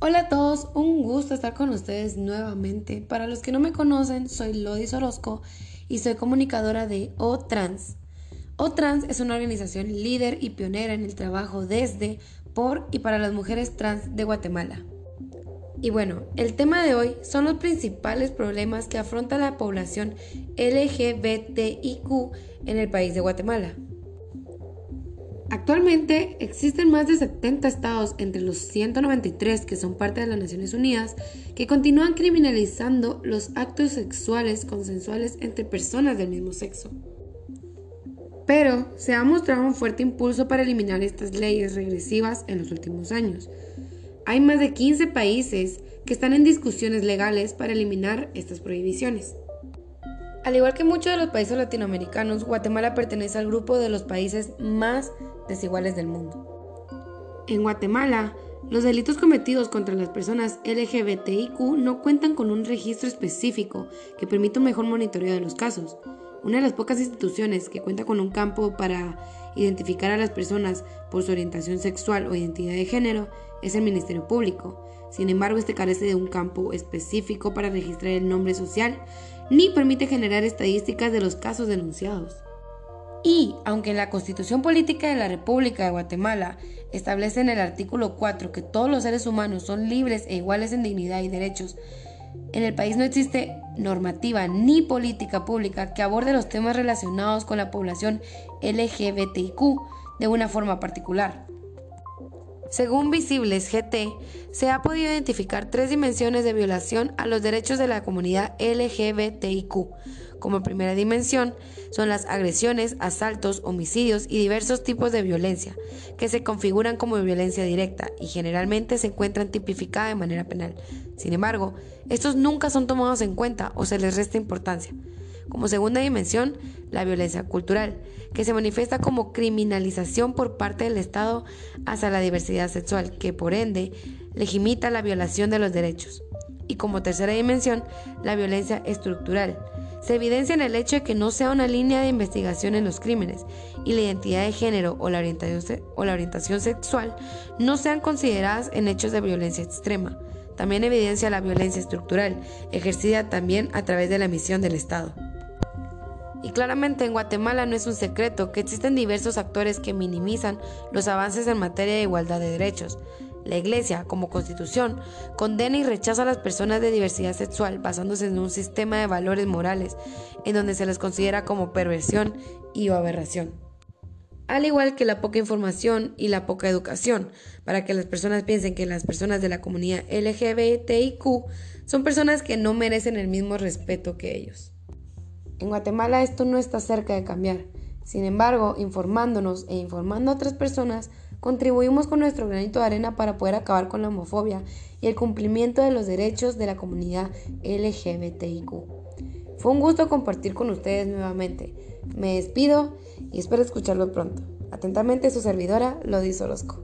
Hola a todos, un gusto estar con ustedes nuevamente. Para los que no me conocen, soy Lodi Orozco y soy comunicadora de O-Trans. O-Trans es una organización líder y pionera en el trabajo desde, por y para las mujeres trans de Guatemala. Y bueno, el tema de hoy son los principales problemas que afronta la población LGBTIQ en el país de Guatemala. Actualmente existen más de 70 estados entre los 193 que son parte de las Naciones Unidas que continúan criminalizando los actos sexuales consensuales entre personas del mismo sexo. Pero se ha mostrado un fuerte impulso para eliminar estas leyes regresivas en los últimos años. Hay más de 15 países que están en discusiones legales para eliminar estas prohibiciones. Al igual que muchos de los países latinoamericanos, Guatemala pertenece al grupo de los países más desiguales del mundo. En Guatemala, los delitos cometidos contra las personas LGBTIQ no cuentan con un registro específico que permita un mejor monitoreo de los casos. Una de las pocas instituciones que cuenta con un campo para identificar a las personas por su orientación sexual o identidad de género es el Ministerio Público. Sin embargo, este carece de un campo específico para registrar el nombre social ni permite generar estadísticas de los casos denunciados. Y, aunque la Constitución Política de la República de Guatemala establece en el artículo 4 que todos los seres humanos son libres e iguales en dignidad y derechos, en el país no existe normativa ni política pública que aborde los temas relacionados con la población LGBTIQ de una forma particular. Según Visibles GT, se ha podido identificar tres dimensiones de violación a los derechos de la comunidad LGBTIQ. Como primera dimensión son las agresiones, asaltos, homicidios y diversos tipos de violencia, que se configuran como violencia directa y generalmente se encuentran tipificadas de manera penal. Sin embargo, estos nunca son tomados en cuenta o se les resta importancia. Como segunda dimensión, la violencia cultural, que se manifiesta como criminalización por parte del Estado hacia la diversidad sexual, que por ende legimita la violación de los derechos. Y como tercera dimensión, la violencia estructural. Se evidencia en el hecho de que no sea una línea de investigación en los crímenes y la identidad de género o la orientación, o la orientación sexual no sean consideradas en hechos de violencia extrema. También evidencia la violencia estructural, ejercida también a través de la misión del Estado. Y claramente en Guatemala no es un secreto que existen diversos actores que minimizan los avances en materia de igualdad de derechos. La Iglesia, como constitución, condena y rechaza a las personas de diversidad sexual basándose en un sistema de valores morales en donde se les considera como perversión y aberración. Al igual que la poca información y la poca educación, para que las personas piensen que las personas de la comunidad LGBTIQ son personas que no merecen el mismo respeto que ellos. En Guatemala esto no está cerca de cambiar. Sin embargo, informándonos e informando a otras personas, contribuimos con nuestro granito de arena para poder acabar con la homofobia y el cumplimiento de los derechos de la comunidad LGBTIQ. Fue un gusto compartir con ustedes nuevamente. Me despido y espero escucharlo pronto. Atentamente su servidora, Lodi Orozco.